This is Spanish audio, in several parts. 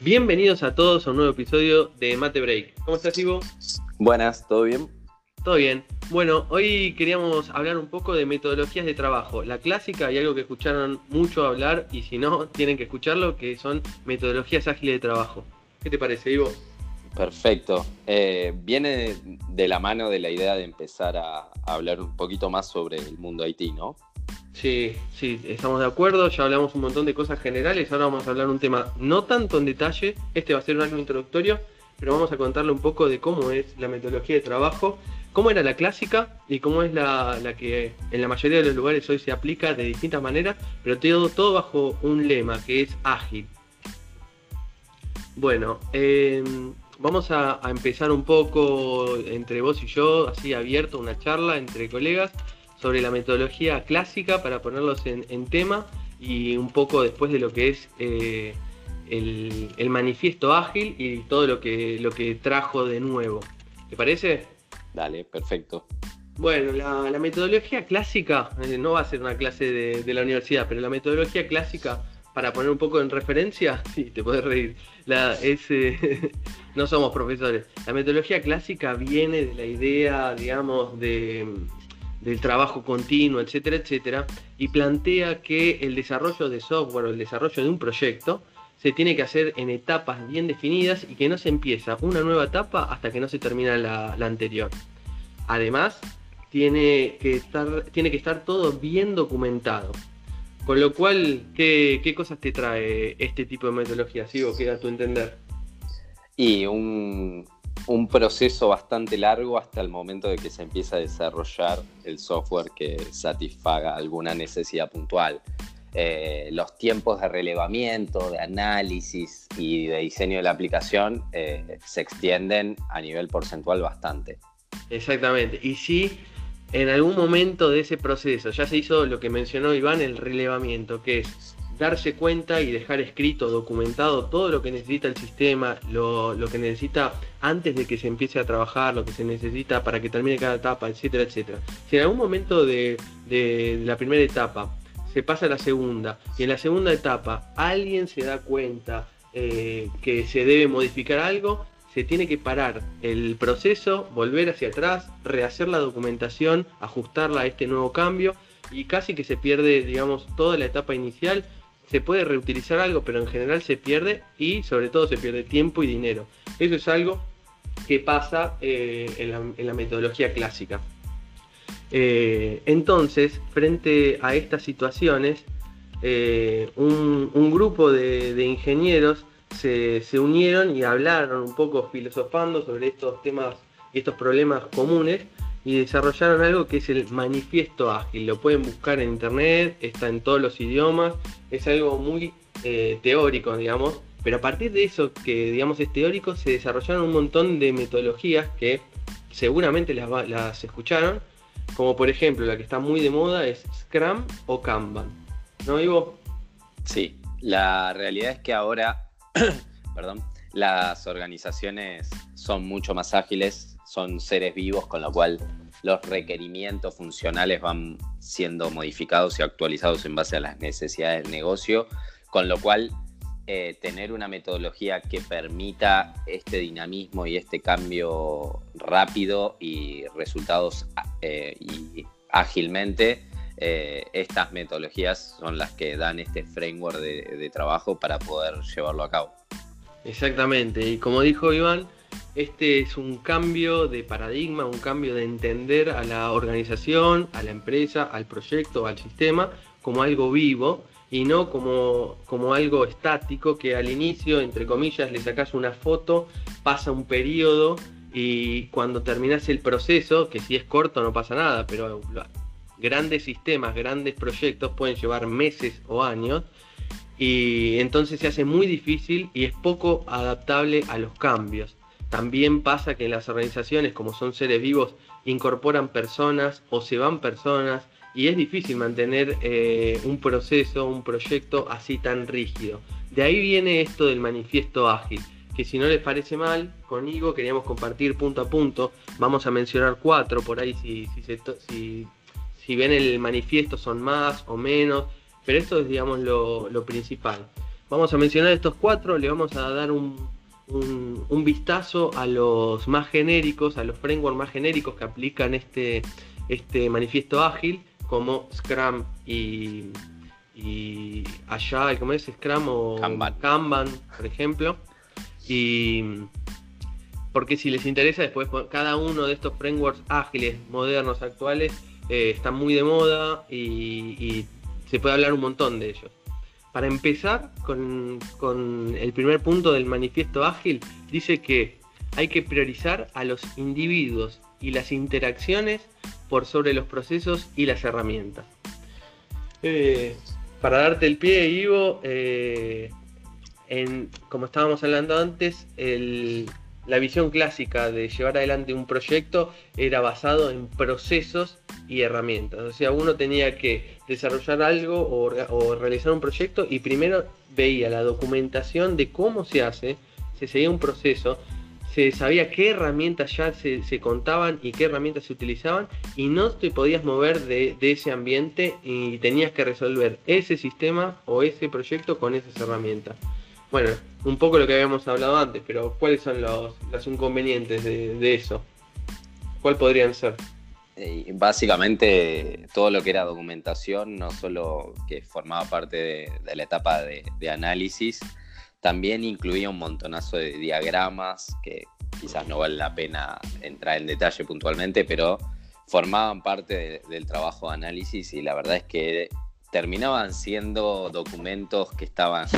Bienvenidos a todos a un nuevo episodio de Mate Break. ¿Cómo estás, Ivo? Buenas, ¿todo bien? Todo bien. Bueno, hoy queríamos hablar un poco de metodologías de trabajo. La clásica y algo que escucharon mucho hablar y si no, tienen que escucharlo, que son metodologías ágiles de trabajo. ¿Qué te parece, Ivo? Perfecto. Eh, viene de la mano de la idea de empezar a hablar un poquito más sobre el mundo IT, ¿no? Sí, sí, estamos de acuerdo, ya hablamos un montón de cosas generales, ahora vamos a hablar un tema no tanto en detalle, este va a ser un algo introductorio, pero vamos a contarle un poco de cómo es la metodología de trabajo, cómo era la clásica y cómo es la, que en la mayoría de los lugares hoy se aplica de distintas maneras, pero todo, todo bajo un lema que es ágil. Bueno, em, vamos a, a empezar un poco entre vos y yo, así abierto, una charla entre colegas sobre la metodología clásica para ponerlos en, tema y un poco después de lo que es eh, el, manifiesto ágil y todo lo que, lo que trajo de nuevo. ¿Te parece? Dale, perfecto. Bueno, la, metodología clásica, eh, no va a ser una clase de, la universidad, pero la metodología clásica, para poner un poco en referencia, sí, te puedes reír, la, eh, no somos profesores. La metodología clásica viene de la idea, digamos, de, del trabajo continuo, etcétera, etcétera, y plantea que el desarrollo de software o el desarrollo de un proyecto se tiene que hacer en etapas bien definidas y que no se empieza una nueva etapa hasta que no se termina la, anterior. Además, tiene que, estar, tiene que estar todo bien documentado. Con lo cual, ¿qué, qué cosas te trae este tipo de metodología? ¿Sí o queda a tu entender? Y un, un proceso bastante largo hasta el momento de que se empieza a desarrollar el software que satisfaga alguna necesidad puntual. Eh, los tiempos de relevamiento, de análisis y de diseño de la aplicación eh, se extienden a nivel porcentual bastante. Exactamente. Y si en algún momento de ese proceso ya se hizo lo que mencionó Iván, el relevamiento, que es darse cuenta y dejar escrito, documentado todo lo que necesita el sistema, lo, que necesita antes de que se empiece a trabajar, lo que se necesita para que termine cada etapa, etcétera, etcétera. Si en algún momento de, la primera etapa se pasa a la segunda y en la segunda etapa alguien se da cuenta eh, que se debe modificar algo, se tiene que parar el proceso, volver hacia atrás, rehacer la documentación, ajustarla a este nuevo cambio y casi que se pierde, digamos, toda la etapa inicial se puede reutilizar algo, pero en general se pierde y sobre todo se pierde tiempo y dinero. Eso es algo que pasa eh, en, la, metodología clásica. Eh, entonces, frente a estas situaciones, eh, un, grupo de, ingenieros se, se, unieron y hablaron un poco filosofando sobre estos temas y estos problemas comunes y desarrollaron algo que es el manifiesto ágil. Lo pueden buscar en internet, está en todos los idiomas, es algo muy eh, teórico, digamos, pero a partir de eso que digamos es teórico se desarrollaron un montón de metodologías que seguramente las, las escucharon, como por ejemplo la que está muy de moda es Scrum o Kanban. ¿No, Ivo? Sí, la realidad es que ahora, perdón, las organizaciones son mucho más ágiles, son seres vivos, con lo cual los requerimientos funcionales van siendo modificados y actualizados en base a las necesidades del negocio, con lo cual eh, tener una metodología que permita este dinamismo y este cambio rápido y resultados eh, y ágilmente, eh, estas metodologías son las que dan este framework de trabajo para poder llevarlo a cabo. Exactamente, y como dijo Iván, este es un cambio de paradigma, un cambio de entender a la organización, a la empresa, al proyecto, al sistema como algo vivo y no como, como algo estático que al inicio, entre comillas, le sacas una foto, pasa un periodo y cuando terminas el proceso, que si es corto no pasa nada, pero grandes sistemas, grandes proyectos pueden llevar meses o años y entonces se hace muy difícil y es poco adaptable a los cambios. También pasa que las organizaciones, como son seres vivos, incorporan personas o se van personas y es difícil mantener eh, un proceso, un proyecto así tan rígido. De ahí viene esto del manifiesto ágil, que si no les parece mal, conmigo queríamos compartir punto a punto, vamos a mencionar cuatro por ahí si, si, si, ven el manifiesto son más o menos, pero esto es digamos lo, lo principal. Vamos a mencionar estos cuatro, le vamos a dar un, un, vistazo a los más genéricos, a los frameworks más genéricos que aplican este, este manifiesto ágil, como Scrum y, y Agile, como es Scrum o Kanban. por ejemplo. Y porque si les interesa, después cada uno de estos frameworks ágiles, modernos, actuales, eh, están muy de moda y se puede hablar un montón de ellos. Para empezar con, el primer punto del manifiesto ágil, dice que hay que priorizar a los individuos y las interacciones por sobre los procesos y las herramientas. Eh, para darte el pie, Ivo, eh, como estábamos hablando antes, la visión clásica de llevar adelante un proyecto era basado en procesos y herramientas. O sea, uno tenía que desarrollar algo o, realizar un proyecto y primero veía la documentación de cómo se hace, se seguía un proceso, se sabía qué herramientas ya se, contaban y qué herramientas se utilizaban y no te podías mover de, ese ambiente y tenías que resolver ese sistema o ese proyecto con esas herramientas. Bueno, un poco lo que habíamos hablado antes, pero ¿cuáles son los, inconvenientes de eso? ¿Cuál podrían ser? Eh, básicamente todo lo que era documentación, no solo que formaba parte de, la etapa de, análisis, también incluía un montonazo de diagramas que quizás no vale la pena entrar en detalle puntualmente, pero formaban parte del trabajo de análisis y la verdad es que terminaban siendo documentos que estaban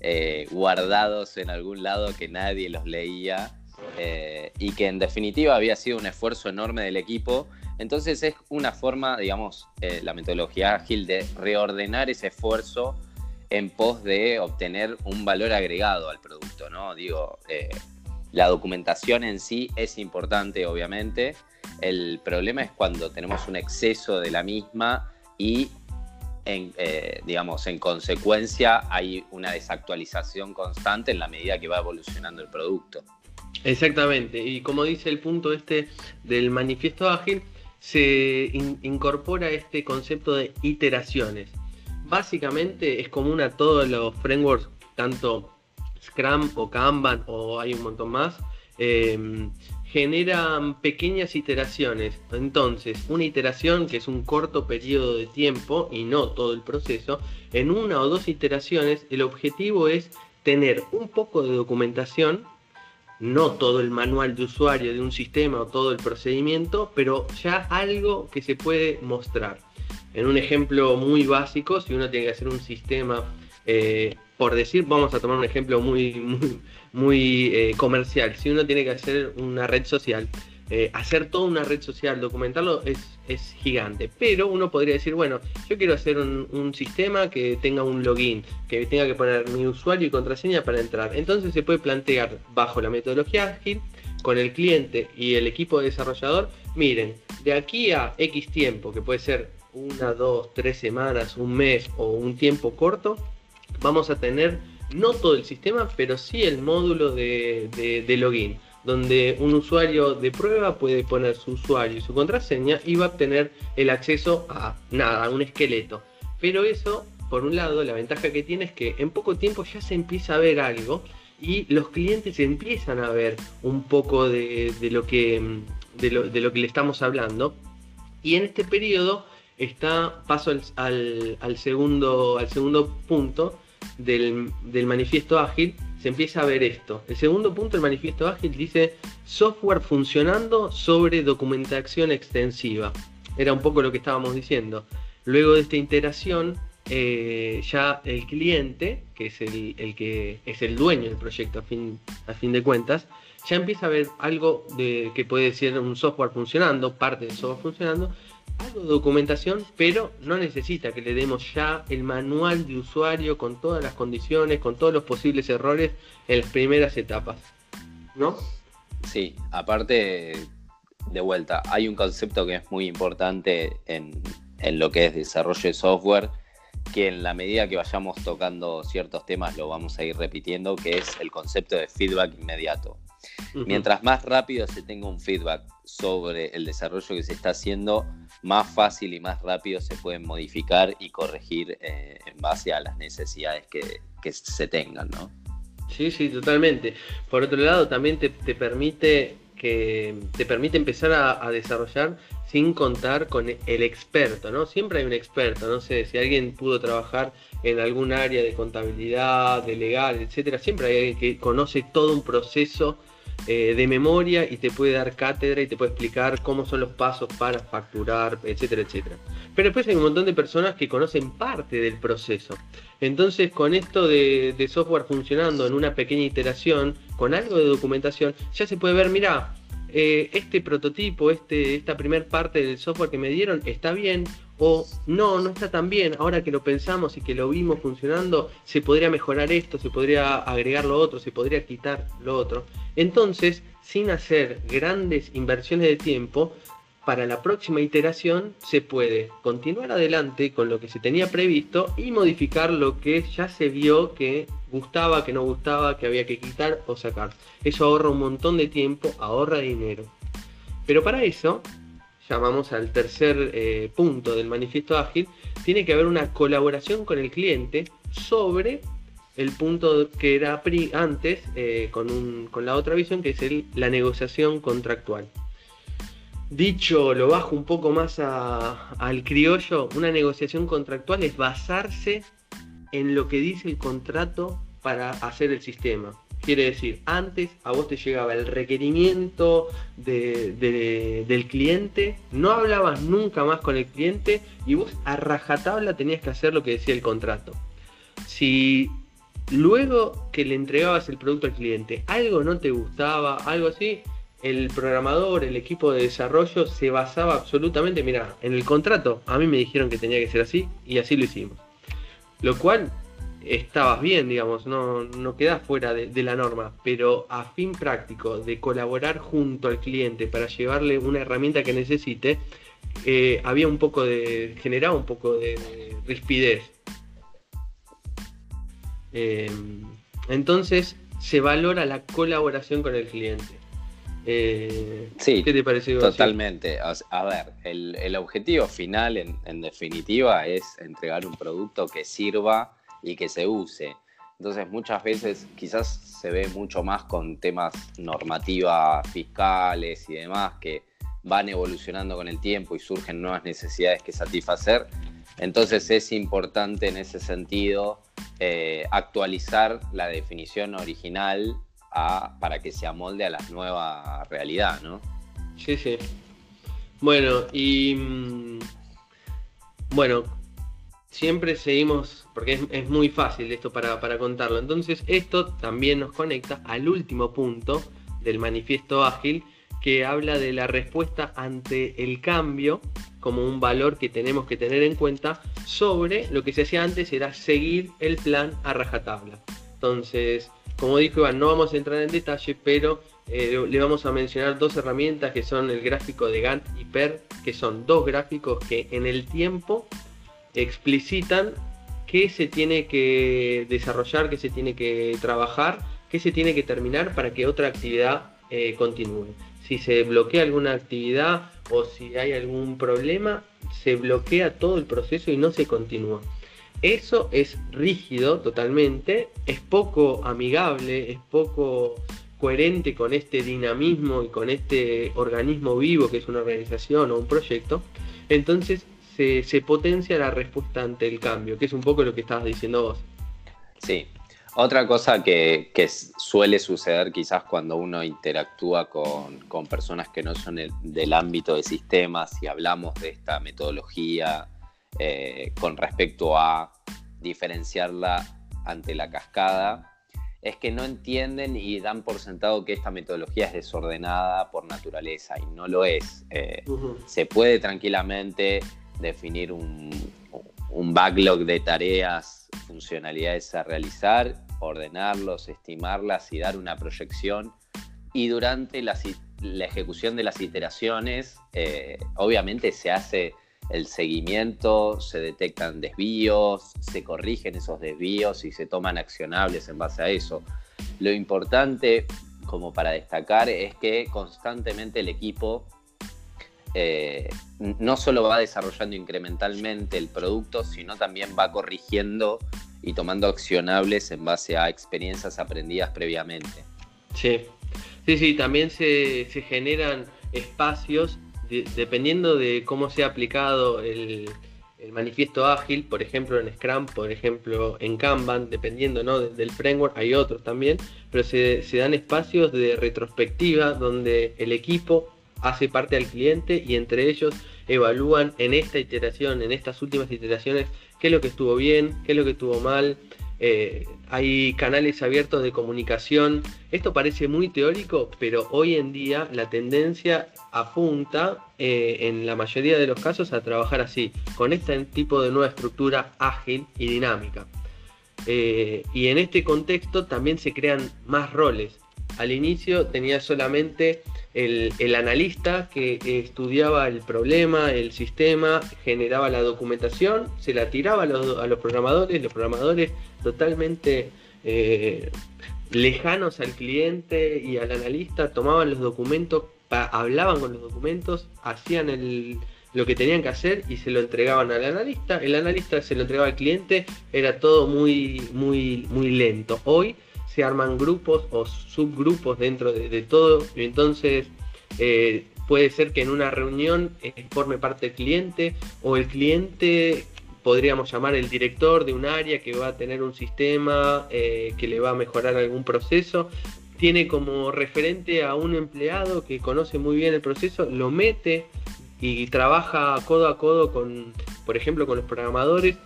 eh, guardados en algún lado que nadie los leía eh, y que en definitiva había sido un esfuerzo enorme del equipo entonces es una forma, digamos, eh, la metodología ágil de reordenar ese esfuerzo en pos de obtener un valor agregado al producto, ¿no? Digo, la documentación en sí es importante, obviamente. El problema es cuando tenemos un exceso de la misma y, en, eh, digamos, en consecuencia hay una desactualización constante en la medida que va evolucionando el producto. Exactamente, y como dice el punto este del manifiesto ágil, se incorpora este concepto de iteraciones. Básicamente es común a todos los frameworks, tanto Scrum o Kanban o hay un montón más, em, generan pequeñas iteraciones. Entonces, una iteración que es un corto periodo de tiempo y no todo el proceso, en una o dos iteraciones el objetivo es tener un poco de documentación no todo el manual de usuario de un sistema o todo el procedimiento, pero ya algo que se puede mostrar. En un ejemplo muy básico, si uno tiene que hacer un sistema, eh, por decir, vamos a tomar un ejemplo muy, muy, eh, comercial, si uno tiene que hacer una red social, eh, hacer toda una red social, documentarlo es, es, gigante. Pero uno podría decir, bueno, yo quiero hacer un, sistema que tenga un login, que tenga que poner mi usuario y contraseña para entrar. Entonces se puede plantear bajo la metodología ágil con el cliente y el equipo de desarrollador, miren, de aquí a X tiempo, que puede ser una, dos, tres semanas, un mes o un tiempo corto, vamos a tener no todo el sistema, pero sí el módulo de login donde un usuario de prueba puede poner su usuario y su contraseña y va a obtener el acceso a nada, a un esqueleto. Pero eso, por un lado, la ventaja que tiene es que en poco tiempo ya se empieza a ver algo y los clientes empiezan a ver un poco de, lo, que, de, lo, que le estamos hablando. Y en este periodo está, paso al, segundo, al segundo punto del, del manifiesto ágil, se empieza a ver esto. El segundo punto del manifiesto ágil dice software funcionando sobre documentación extensiva. Era un poco lo que estábamos diciendo. Luego de esta iteración, eh, ya el cliente, que es el, que es el dueño del proyecto a fin, a fin de cuentas, ya empieza a ver algo de, que puede ser un software funcionando, parte del software funcionando, algo de documentación, pero no necesita que le demos ya el manual de usuario con todas las condiciones, con todos los posibles errores en las primeras etapas. ¿No? Sí, aparte, de vuelta, hay un concepto que es muy importante en, en lo que es desarrollo de software, que en la medida que vayamos tocando ciertos temas lo vamos a ir repitiendo, que es el concepto de feedback inmediato. Mientras más rápido se tenga un feedback sobre el desarrollo que se está haciendo, más fácil y más rápido se pueden modificar y corregir eh, en base a las necesidades que, se tengan, ¿no? Sí, sí, totalmente. Por otro lado, también te, permite que te permite empezar a, desarrollar sin contar con el experto, ¿no? Siempre hay un experto, no sé, si alguien pudo trabajar en algún área de contabilidad, de legal, etcétera, siempre hay alguien que conoce todo un proceso eh, de memoria y te puede dar cátedra y te puede explicar cómo son los pasos para facturar, etcétera, etcétera. Pero después hay un montón de personas que conocen parte del proceso. Entonces, con esto de, software funcionando en una pequeña iteración, con algo de documentación, ya se puede ver, mira, eh, este prototipo, este, esta primera parte del software que me dieron está bien, o no, no está tan bien, ahora que lo pensamos y que lo vimos funcionando, se podría mejorar esto, se podría agregar lo otro, se podría quitar lo otro. Entonces, sin hacer grandes inversiones de tiempo, para la próxima iteración se puede continuar adelante con lo que se tenía previsto y modificar lo que ya se vio que gustaba, que no gustaba, que había que quitar o sacar. Eso ahorra un montón de tiempo, ahorra dinero. Pero para eso llamamos al tercer eh, punto del manifiesto ágil, tiene que haber una colaboración con el cliente sobre el punto que era antes eh, con, la otra visión, que es la negociación contractual. Dicho, lo bajo un poco más al criollo, una negociación contractual es basarse en lo que dice el contrato para hacer el sistema. Quiere decir, antes a vos te llegaba el requerimiento del cliente, no hablabas nunca más con el cliente y vos a rajatabla tenías que hacer lo que decía el contrato. Si luego que le entregabas el producto al cliente algo no te gustaba, algo así, el programador, el equipo de desarrollo se basaba absolutamente, mira, en el contrato, a mí me dijeron que tenía que ser así y así lo hicimos. Lo cual estabas bien, digamos, no, no quedas fuera de, la norma, pero a fin práctico de colaborar junto al cliente para llevarle una herramienta que necesite, eh, había un poco de, generaba un poco de, rispidez. Eh, entonces se valora la colaboración con el cliente. Eh, sí, ¿Qué te pareció? Totalmente. A ver, el, objetivo final, en, definitiva, es entregar un producto que sirva y que se use. Entonces muchas veces quizás se ve mucho más con temas normativas fiscales y demás que van evolucionando con el tiempo y surgen nuevas necesidades que satisfacer. Entonces es importante en ese sentido eh, actualizar la definición original para que se amolde a la nueva realidad, ¿no? Sí, sí. Bueno, y mm, bueno, siempre seguimos, porque es, muy fácil esto para, contarlo. Entonces esto también nos conecta al último punto del manifiesto ágil que habla de la respuesta ante el cambio como un valor que tenemos que tener en cuenta sobre lo que se hacía antes era seguir el plan a rajatabla. Entonces, como dijo Iván, no vamos a entrar en detalle, pero eh, le vamos a mencionar dos herramientas que son el gráfico de Gantt y PER, que son dos gráficos que en el tiempo explicitan qué se tiene que desarrollar, qué se tiene que trabajar, qué se tiene que terminar para que otra actividad eh, continúe. Si se bloquea alguna actividad o si hay algún problema, se bloquea todo el proceso y no se continúa. Eso es rígido totalmente, es poco amigable, es poco coherente con este dinamismo y con este organismo vivo que es una organización o un proyecto. Entonces se, potencia la respuesta ante el cambio, que es un poco lo que estabas diciendo vos. Sí. Otra cosa que, suele suceder quizás cuando uno interactúa con, personas que no son del ámbito de sistemas y hablamos de esta metodología eh, con respecto a diferenciarla ante la cascada, es que no entienden y dan por sentado que esta metodología es desordenada por naturaleza y no lo es. Eh, se puede tranquilamente definir un, backlog de tareas, funcionalidades a realizar, ordenarlos, estimarlas y dar una proyección. Y durante la, ejecución de las iteraciones, eh, obviamente se hace el seguimiento, se detectan desvíos, se corrigen esos desvíos y se toman accionables en base a eso. Lo importante como para destacar es que constantemente el equipo eh, no solo va desarrollando incrementalmente el producto, sino también va corrigiendo y tomando accionables en base a experiencias aprendidas previamente. Sí, sí, sí, también se, generan espacios dependiendo de cómo se ha aplicado el, manifiesto ágil, por ejemplo en Scrum, por ejemplo en Kanban, dependiendo ¿no? del framework, hay otros también, pero se dan espacios de retrospectiva donde el equipo hace parte al cliente y entre ellos evalúan en esta iteración, en estas últimas iteraciones, qué es lo que estuvo bien, qué es lo que estuvo mal. Eh, hay canales abiertos de comunicación. Esto parece muy teórico, pero hoy en día la tendencia apunta eh, en la mayoría de los casos a trabajar así, con este tipo de nueva estructura ágil y dinámica. Eh, y en este contexto también se crean más roles. Al inicio tenía solamente el, analista que estudiaba el problema, el sistema, generaba la documentación, se la tiraba a los, programadores, los programadores totalmente eh, lejanos al cliente y al analista, tomaban los documentos, hablaban con los documentos, hacían lo que tenían que hacer y se lo entregaban al analista, el analista se lo entregaba al cliente, era todo muy, muy, muy lento. Hoy se arman grupos o subgrupos dentro de, todo. Entonces, eh, puede ser que en una reunión eh, forme parte el cliente o el cliente podríamos llamar el director de un área que va a tener un sistema eh, que le va a mejorar algún proceso. Tiene como referente a un empleado que conoce muy bien el proceso, lo mete y trabaja codo a codo con, por ejemplo, con los programadores.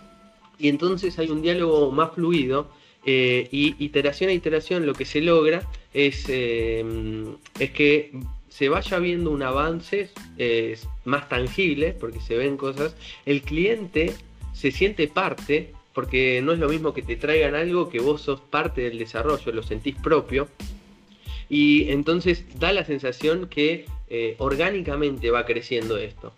Y entonces hay un diálogo más fluido eh, y iteración a iteración lo que se logra es, eh, es que se vaya viendo un avance más tangible, porque se ven cosas, el cliente se siente parte, porque no es lo mismo que te traigan algo que vos sos parte del desarrollo, lo sentís propio, y entonces da la sensación que eh, orgánicamente va creciendo esto.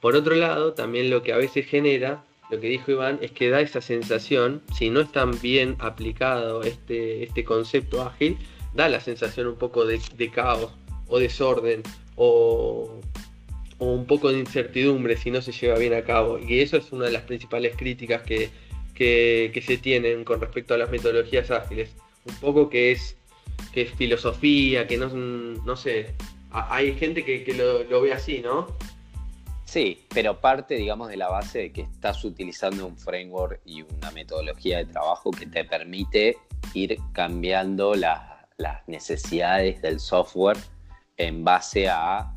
Por otro lado, también lo que a veces genera lo que dijo Iván es que da esa sensación, si no es tan bien aplicado este, este concepto ágil, da la sensación un poco de, caos o desorden o, un poco de incertidumbre si no se lleva bien a cabo. Y eso es una de las principales críticas que, se tienen con respecto a las metodologías ágiles. Un poco que es, que es filosofía, que no, no sé, hay gente que, lo, lo ve así, ¿no? Sí, pero parte, digamos, de la base de que estás utilizando un framework y una metodología de trabajo que te permite ir cambiando las necesidades del software en base a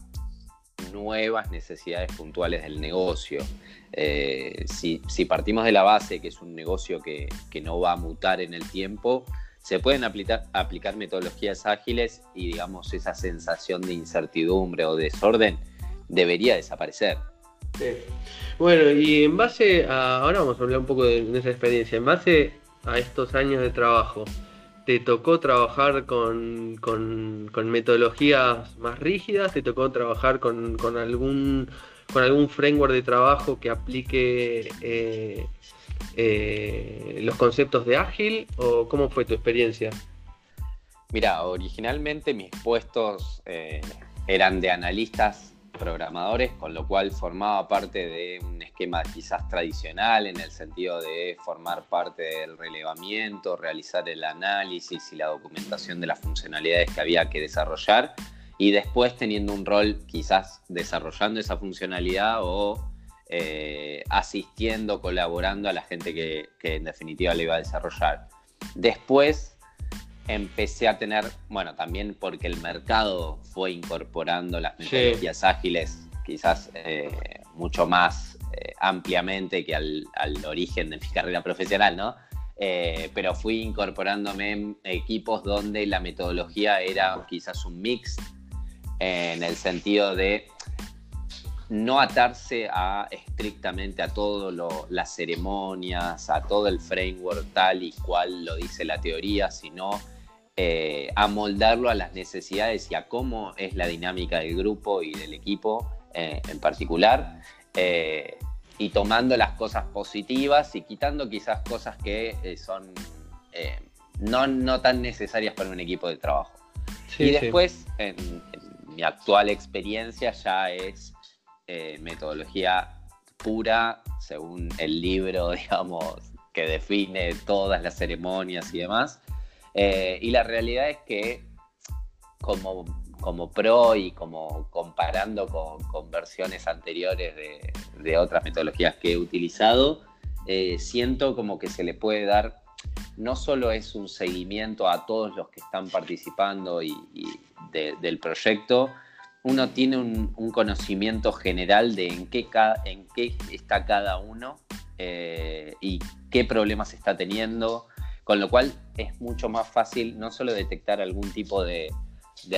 nuevas necesidades puntuales del negocio. Eh, si, partimos de la base que es un negocio que, no va a mutar en el tiempo, se pueden aplicar, aplicar metodologías ágiles y digamos esa sensación de incertidumbre o desorden debería desaparecer. Bueno, y en base a, ahora vamos a hablar un poco de, esa experiencia, en base a estos años de trabajo, ¿te tocó trabajar con, metodologías más rígidas? ¿Te tocó trabajar con, algún, con algún framework de trabajo que aplique eh, eh, los conceptos de ágil? ¿O cómo fue tu experiencia? Mira, originalmente mis puestos eh, eran de analistas programadores, con lo cual formaba parte de un esquema quizás tradicional en el sentido de formar parte del relevamiento, realizar el análisis y la documentación de las funcionalidades que había que desarrollar y después teniendo un rol quizás desarrollando esa funcionalidad o eh, asistiendo, colaborando a la gente que, que en definitiva le iba a desarrollar. Después empecé a tener, bueno, también porque el mercado fue incorporando las metodologías ágiles quizás eh, mucho más eh, ampliamente que al, origen de mi carrera profesional, ¿no? Eh, pero fui incorporándome en equipos donde la metodología era quizás un mix en el sentido de no atarse a estrictamente a todas las ceremonias, a todo el framework tal y cual lo dice la teoría, sino eh, amoldarlo a las necesidades y a cómo es la dinámica del grupo y del equipo eh, en particular, eh, y tomando las cosas positivas y quitando quizás cosas que son no, no, tan necesarias para un equipo de trabajo. y después, en, mi actual experiencia, ya es eh, metodología pura, según el libro, digamos, que define todas las ceremonias y demás. Eh, y la realidad es que como, como pro y como comparando con, versiones anteriores de, otras metodologías que he utilizado, eh, siento como que se le puede dar, no solo es un seguimiento a todos los que están participando y, del proyecto, uno tiene un, conocimiento general de en qué, en qué está cada uno eh, y qué problemas está teniendo, con lo cual es mucho más fácil no solo detectar algún tipo de,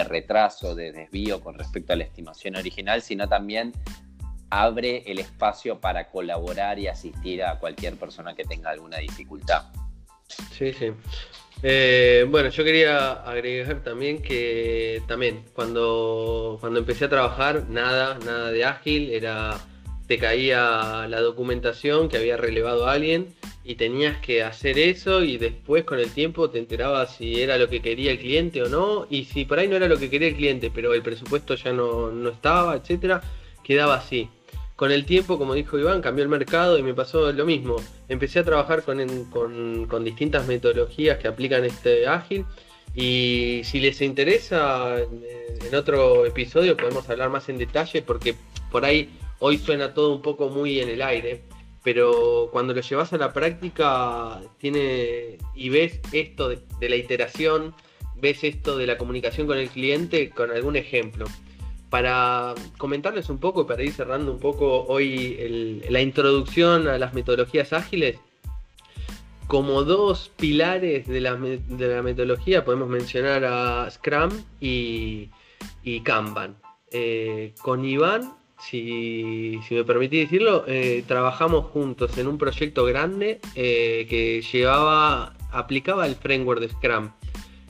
retraso, de desvío con respecto a la estimación original, sino también abre el espacio para colaborar y asistir a cualquier persona que tenga alguna dificultad. Sí, sí. Eh, bueno, yo quería agregar también que también cuando, cuando empecé a trabajar, nada, nada de ágil, era te caía la documentación que había relevado a alguien y tenías que hacer eso y después con el tiempo te enterabas si era lo que quería el cliente o no y si por ahí no era lo que quería el cliente pero el presupuesto ya no, estaba, etcétera, quedaba así. Con el tiempo, como dijo Iván, cambió el mercado y me pasó lo mismo. Empecé a trabajar con, con, distintas metodologías que aplican este ágil y si les interesa, en otro episodio podemos hablar más en detalle porque por ahí hoy suena todo un poco muy en el aire, pero cuando lo llevas a la práctica tiene y ves esto de, la iteración, ves esto de la comunicación con el cliente con algún ejemplo. Para comentarles un poco para ir cerrando un poco hoy la introducción a las metodologías ágiles, como dos pilares de la, metodología podemos mencionar a Scrum y, Kanban. Eh, con Iván si, me permitís decirlo, eh, trabajamos juntos en un proyecto grande eh, que llevaba, aplicaba el framework de Scrum.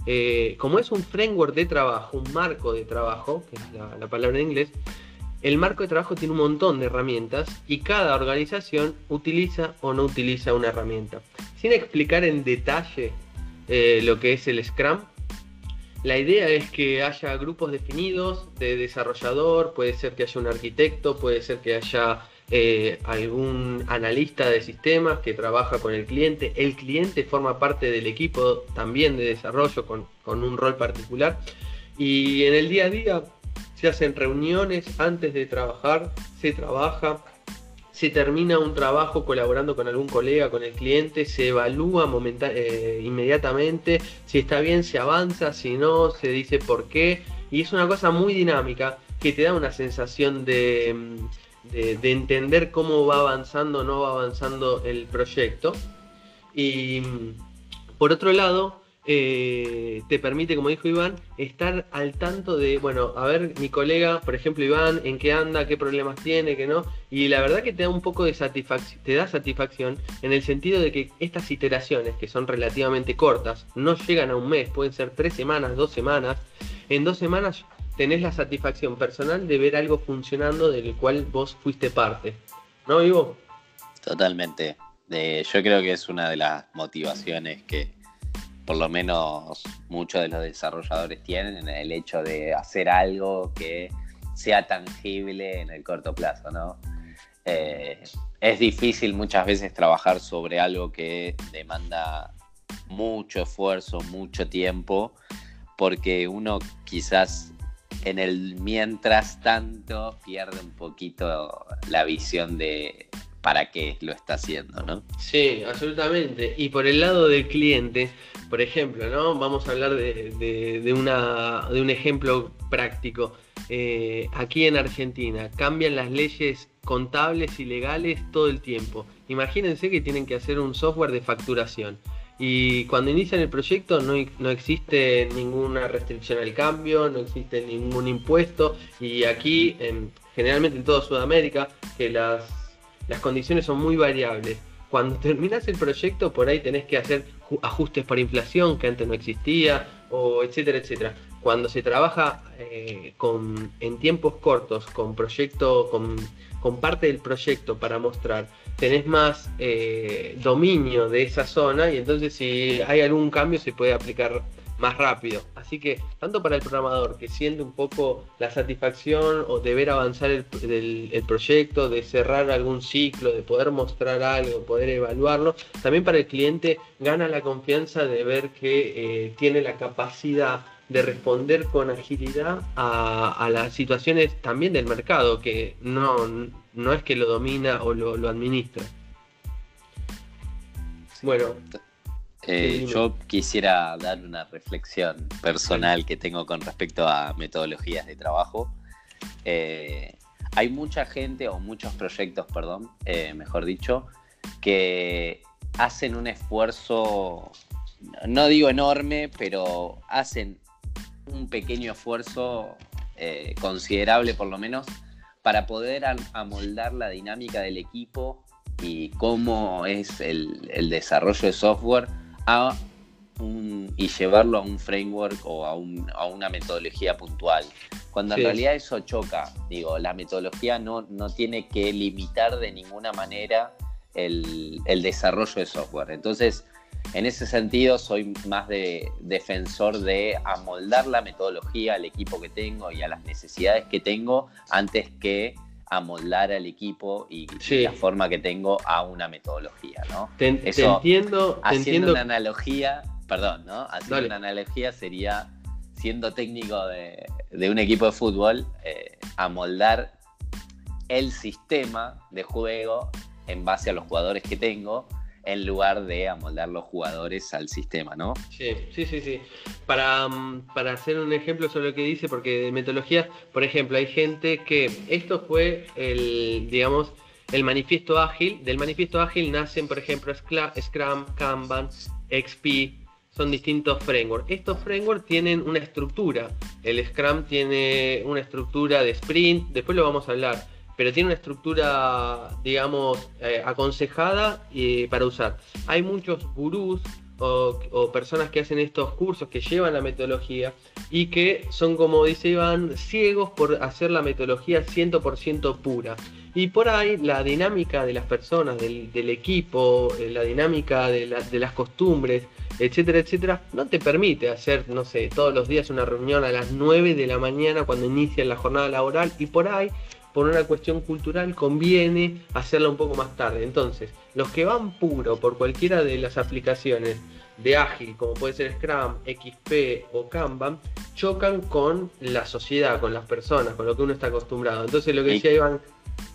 Eh, como es un framework de trabajo, un marco de trabajo, que es la, palabra en inglés, el marco de trabajo tiene un montón de herramientas y cada organización utiliza o no utiliza una herramienta. Sin explicar en detalle lo que es el Scrum, la idea es que haya grupos definidos de desarrollador, puede ser que haya un arquitecto, puede ser que haya eh, algún analista de sistemas que trabaja con el cliente. El cliente forma parte del equipo también de desarrollo con, con un rol particular. Y en el día a día se hacen reuniones antes de trabajar, se trabaja, se termina un trabajo colaborando con algún colega, con el cliente, se evalúa eh, inmediatamente, si está bien se avanza, si no se dice por qué, y es una cosa muy dinámica que te da una sensación de, mm, de entender cómo va avanzando o no va avanzando el proyecto. Y mm, por otro lado, eh, te permite, como dijo Iván, estar al tanto de, bueno, a ver, mi colega, por ejemplo, Iván, en qué anda, qué problemas tiene, qué no. Y la verdad que te da un poco de satisfacción, te da satisfacción en el sentido de que estas iteraciones, que son relativamente cortas, no llegan a un mes, pueden ser tres semanas, dos semanas. En dos semanas tenés la satisfacción personal de ver algo funcionando del cual vos fuiste parte. ¿No, Ivo? Totalmente. yo creo que es una de las motivaciones que, por lo menos muchos de los desarrolladores tienen, el hecho de hacer algo que sea tangible en el corto plazo, ¿no? Eh, es difícil muchas veces trabajar sobre algo que demanda mucho esfuerzo, mucho tiempo, porque uno quizás en el mientras tanto pierde un poquito la visión de para qué lo está haciendo, ¿no? Sí, absolutamente. Y por el lado del cliente, por ejemplo, ¿no? Vamos a hablar de, una, de un ejemplo práctico. Eh, aquí en Argentina cambian las leyes contables y legales todo el tiempo. Imagínense que tienen que hacer un software de facturación. Y cuando inician el proyecto no, no, existe ninguna restricción al cambio, no existe ningún impuesto. Y aquí, generalmente en toda Sudamérica, que las, las condiciones son muy variables. Cuando terminas el proyecto, por ahí tenés que hacer ajustes por inflación que antes no existía, o etcétera, etcétera. Cuando se trabaja eh, con, en tiempos cortos, con proyecto, con, con, parte del proyecto para mostrar, tenés más eh, dominio de esa zona y entonces si hay algún cambio se puede aplicar más rápido. Así que tanto para el programador que siente un poco la satisfacción o de ver avanzar el, proyecto, de cerrar algún ciclo, de poder mostrar algo, poder evaluarlo, también para el cliente gana la confianza de ver que eh, tiene la capacidad de responder con agilidad a, las situaciones también del mercado, que no, no es que lo domina o lo, lo administra. Bueno, eh, yo quisiera dar una reflexión personal que tengo con respecto a metodologías de trabajo. Eh, hay mucha gente o muchos proyectos, perdón, eh, mejor dicho, que hacen un esfuerzo, no digo enorme, pero hacen un pequeño esfuerzo considerable por lo menos para poder amoldar la dinámica del equipo y cómo es el desarrollo de software y llevarlo a un framework o a, una metodología puntual. Cuando en realidad eso choca, digo, la metodología no, no tiene que limitar de ninguna manera el, desarrollo de software. Entonces, en ese sentido, soy más de defensor de amoldar la metodología al equipo que tengo y a las necesidades que tengo antes que amoldar al equipo y, la forma que tengo a una metodología, ¿no? Te, entiendo. haciendo una analogía, perdón, ¿no? Haciendo una analogía sería siendo técnico de, un equipo de fútbol, eh, amoldar el sistema de juego en base a los jugadores que tengo en lugar de amoldar los jugadores al sistema, ¿no? Sí, sí, sí, sí. Para, mm, para hacer un ejemplo sobre lo que dice, porque de metodología, por ejemplo, hay gente que esto fue el, digamos, el manifiesto ágil. Del manifiesto ágil nacen, por ejemplo, Scrum, Kanban, XP, son distintos frameworks. Estos frameworks tienen una estructura. El Scrum tiene una estructura de sprint, después lo vamos a hablar pero tiene una estructura, digamos, eh, aconsejada eh, para usar. Hay muchos gurús o, personas que hacen estos cursos, que llevan la metodología y que son, como dice Iván, ciegos por hacer la metodología 100% pura. Y por ahí la dinámica de las personas, del, equipo, eh, la dinámica de, de las costumbres, etcétera, etcétera, no te permite hacer, no sé, todos los días una reunión a las 9 de la mañana cuando inicia la jornada laboral y por ahí por una cuestión cultural conviene hacerla un poco más tarde. Entonces, los que van puro por cualquiera de las aplicaciones de ágil, como puede ser Scrum, XP o Kanban, chocan con la sociedad, con las personas, con lo que uno está acostumbrado. Entonces, lo que decía Iván,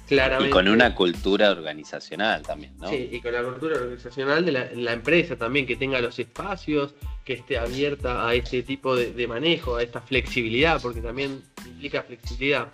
claramente. Y con una cultura organizacional también, ¿no? Sí, y con la cultura organizacional de la, empresa también, que tenga los espacios, que esté abierta a este tipo de manejo, a esta flexibilidad, porque también implica flexibilidad.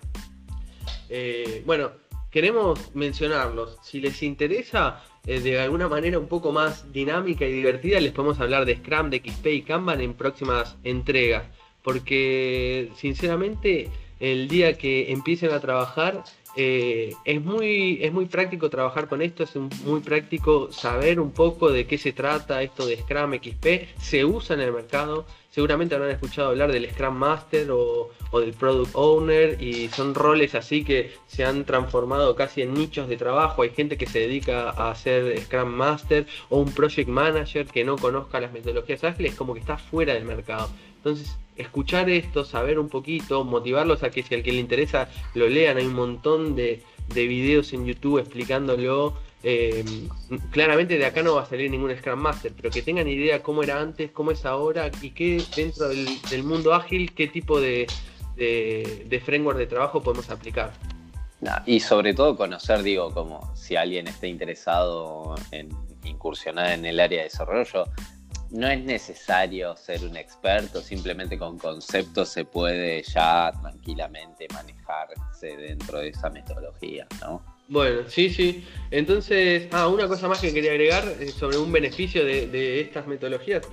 Eh, bueno, queremos mencionarlos. Si les interesa eh, de alguna manera un poco más dinámica y divertida, les podemos hablar de Scrum, de XP y Kanban en próximas entregas. Porque sinceramente el día que empiecen a trabajar eh, es, muy, es muy práctico trabajar con esto, es muy práctico saber un poco de qué se trata esto de Scrum XP, se usa en el mercado, seguramente habrán escuchado hablar del Scrum Master o, del Product Owner y son roles así que se han transformado casi en nichos de trabajo, hay gente que se dedica a hacer Scrum Master o un Project Manager que no conozca las metodologías ágiles como que está fuera del mercado. Entonces escuchar esto, saber un poquito, motivarlos a que si al que le interesa lo lean, hay un montón de, videos en YouTube explicándolo. Eh, claramente de acá no va a salir ningún Scrum Master, pero que tengan idea cómo era antes, cómo es ahora y qué dentro del, mundo ágil, qué tipo de, de, framework de trabajo podemos aplicar. y sobre todo conocer, digo, como si alguien está interesado en incursionar en el área de desarrollo, no es necesario ser un experto, simplemente con conceptos se puede ya tranquilamente manejarse dentro de esa metodología, ¿no? Bueno, sí, sí. Entonces, ah, una cosa más que quería agregar eh, sobre un beneficio de, estas metodologías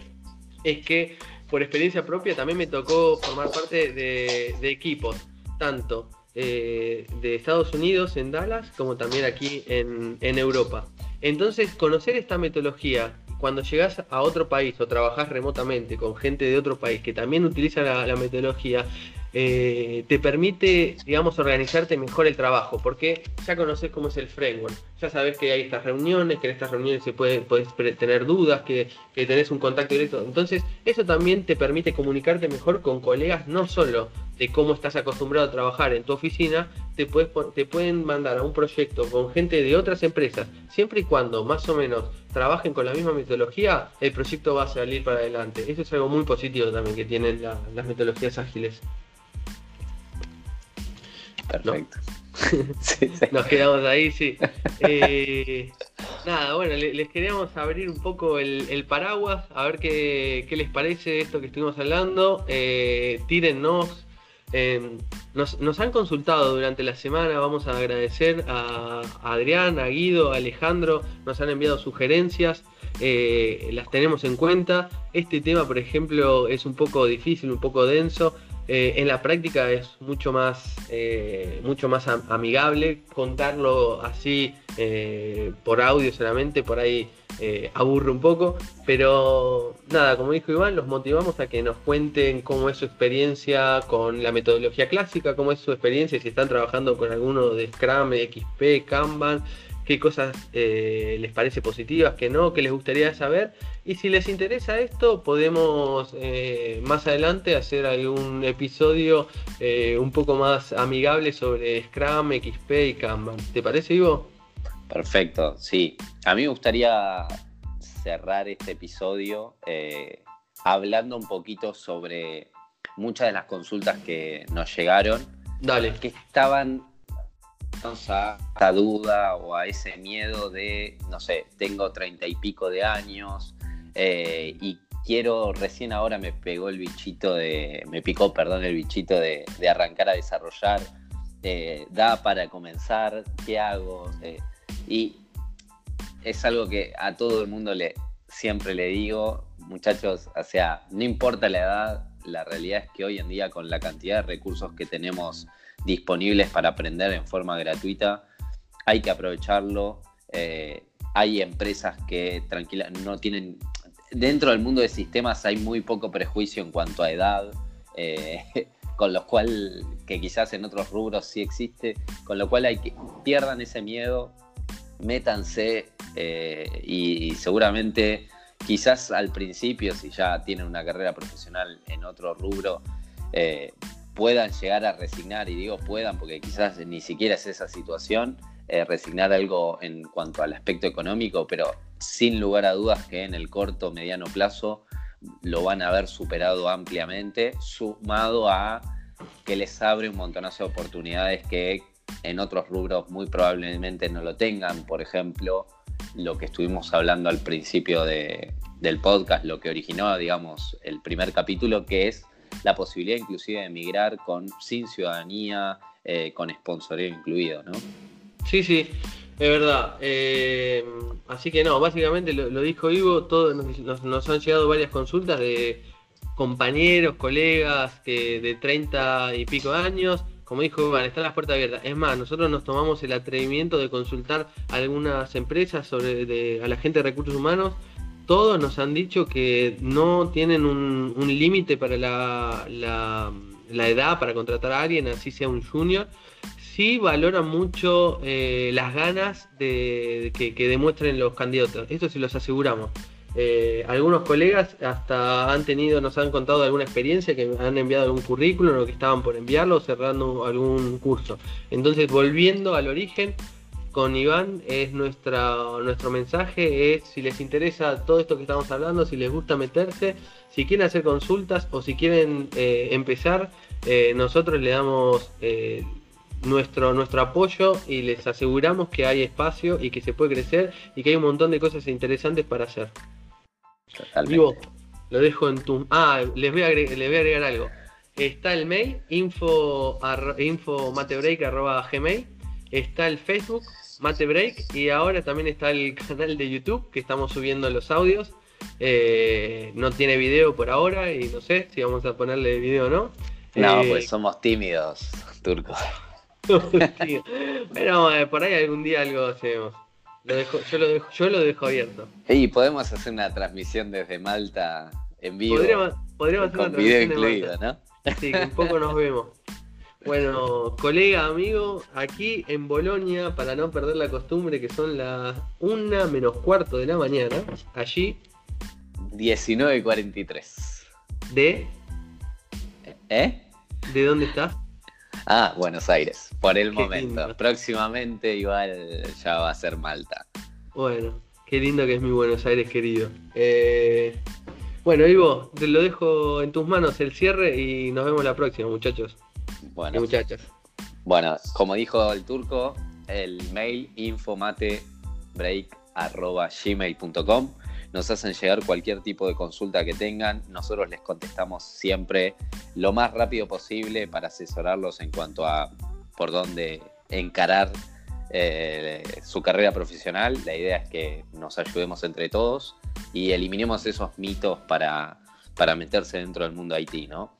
es que por experiencia propia también me tocó formar parte de, equipos, tanto eh, de Estados Unidos en Dallas como también aquí en, en Europa. Entonces, conocer esta metodología cuando llegas a otro país o trabajas remotamente con gente de otro país que también utiliza la, metodología, eh, te permite, digamos, organizarte mejor el trabajo, porque ya conoces cómo es el framework, ya sabes que hay estas reuniones, que en estas reuniones se puede, puedes tener dudas, que, que tenés un contacto directo. Entonces, eso también te permite comunicarte mejor con colegas, no solo de cómo estás acostumbrado a trabajar en tu oficina, te, puedes, te pueden mandar a un proyecto con gente de otras empresas, siempre y cuando más o menos trabajen con la misma metodología, el proyecto va a salir para adelante. Eso es algo muy positivo también que tienen las metodologías ágiles. Perfecto. Nos quedamos ahí, sí. Eh, nada, bueno, les queríamos abrir un poco el, paraguas, a ver qué, les parece esto que estuvimos hablando. Eh, tírennos. Eh, nos, han consultado durante la semana, vamos a agradecer a, Adrián, a Guido, a Alejandro, nos han enviado sugerencias, eh, las tenemos en cuenta. Este tema, por ejemplo, es un poco difícil, un poco denso, eh, en la práctica es mucho más, eh, mucho más amigable. Contarlo así eh, por audio solamente, por ahí aburre un poco. Pero nada, como dijo Iván, los motivamos a que nos cuenten cómo es su experiencia con la metodología clásica, cómo es su experiencia si están trabajando con alguno de Scrum, XP, Kanban qué cosas eh, les parece positivas, qué no, qué les gustaría saber. Y si les interesa esto, podemos eh, más adelante hacer algún episodio eh, un poco más amigable sobre Scrum, XP y Kanban. ¿Te parece, Ivo? Perfecto, sí. A mí me gustaría cerrar este episodio hablando un poquito sobre muchas de las consultas que nos llegaron. Dale. Que estaban a esta duda o a ese miedo de, no sé, tengo treinta y pico de años eh, y quiero, recién ahora me pegó el bichito de, me picó, perdón, el bichito de, arrancar a desarrollar, eh, da para comenzar, ¿qué hago? Eh, y es algo que a todo el mundo le, siempre le digo, muchachos, o sea, no importa la edad, la realidad es que hoy en día con la cantidad de recursos que tenemos disponibles para aprender en forma gratuita. Hay que aprovecharlo. Eh, hay empresas que tranquila, no tienen. Dentro del mundo de sistemas hay muy poco prejuicio en cuanto a edad, eh, con lo cual, que quizás en otros rubros sí existe, con lo cual hay que pierdan ese miedo, métanse eh, y, seguramente quizás al principio, si ya tienen una carrera profesional en otro rubro, puedan llegar a resignar, y digo puedan porque quizás ni siquiera es esa situación, eh, resignar algo en cuanto al aspecto económico, pero sin lugar a dudas que en el corto, mediano plazo lo van a haber superado ampliamente, sumado a que les abre un montonazo de oportunidades que en otros rubros muy probablemente no lo tengan. Por ejemplo, lo que estuvimos hablando al principio del podcast, lo que originó, digamos, el primer capítulo, que es la posibilidad inclusive de emigrar con, sin ciudadanía, eh, con sponsoreo incluido, ¿no? Sí, sí, es verdad. Eh, así que no, básicamente lo, dijo Ivo, todo, nos, han llegado varias consultas de compañeros, colegas que de 30 y pico años. Como dijo Iván, están las puertas abiertas. Es más, nosotros nos tomamos el atrevimiento de consultar a algunas empresas sobre a la gente de recursos humanos todos nos han dicho que no tienen un, límite para la, edad para contratar a alguien, así sea un junior. Sí valoran mucho eh, las ganas de, que, demuestren los candidatos. Esto sí los aseguramos. Eh, algunos colegas hasta han tenido, nos han contado alguna experiencia que han enviado algún currículum o que estaban por enviarlo cerrando algún curso. Entonces, volviendo al origen, con Iván es nuestra, nuestro mensaje, es si les interesa todo esto que estamos hablando, si les gusta meterse, si quieren hacer consultas o si quieren eh, empezar, eh, nosotros le damos eh, nuestro, nuestro apoyo y les aseguramos que hay espacio y que se puede crecer y que hay un montón de cosas interesantes para hacer. Vivo, lo dejo en tu... Ah, les voy a agregar, les voy a agregar algo. Está el mail, info, info gmail. Está el Facebook, Mate Break y ahora también está el canal de YouTube que estamos subiendo los audios. Eh, no tiene video por ahora y no sé si vamos a ponerle video o no. No, eh, pues somos tímidos, turcos. Pero eh, por ahí algún día algo hacemos. yo, lo dejo, yo lo dejo abierto. Y podemos hacer una transmisión desde Malta en vivo. Podríamos, hacer una video incluido, ¿no? Sí, un poco nos vemos. Bueno, colega, amigo, aquí en Bolonia, para no perder la costumbre, que son las una menos cuarto de la mañana, allí. 19.43. ¿De? ¿Eh? ¿De dónde estás? Ah, Buenos Aires, por el momento. Próximamente igual ya va a ser Malta. Bueno, qué lindo que es mi Buenos Aires querido. Eh, bueno, Ivo, te lo dejo en tus manos el cierre y nos vemos la próxima, muchachos. Bueno, muchachas. Bueno, como dijo el turco, el mail infomatebreak.gmail.com nos hacen llegar cualquier tipo de consulta que tengan. Nosotros les contestamos siempre lo más rápido posible para asesorarlos en cuanto a por dónde encarar eh, su carrera profesional. La idea es que nos ayudemos entre todos y eliminemos esos mitos para, para meterse dentro del mundo Haití, ¿no?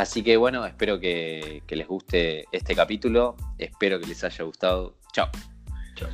Así que bueno, espero que, les guste este capítulo. Espero que les haya gustado. Chao. Chao.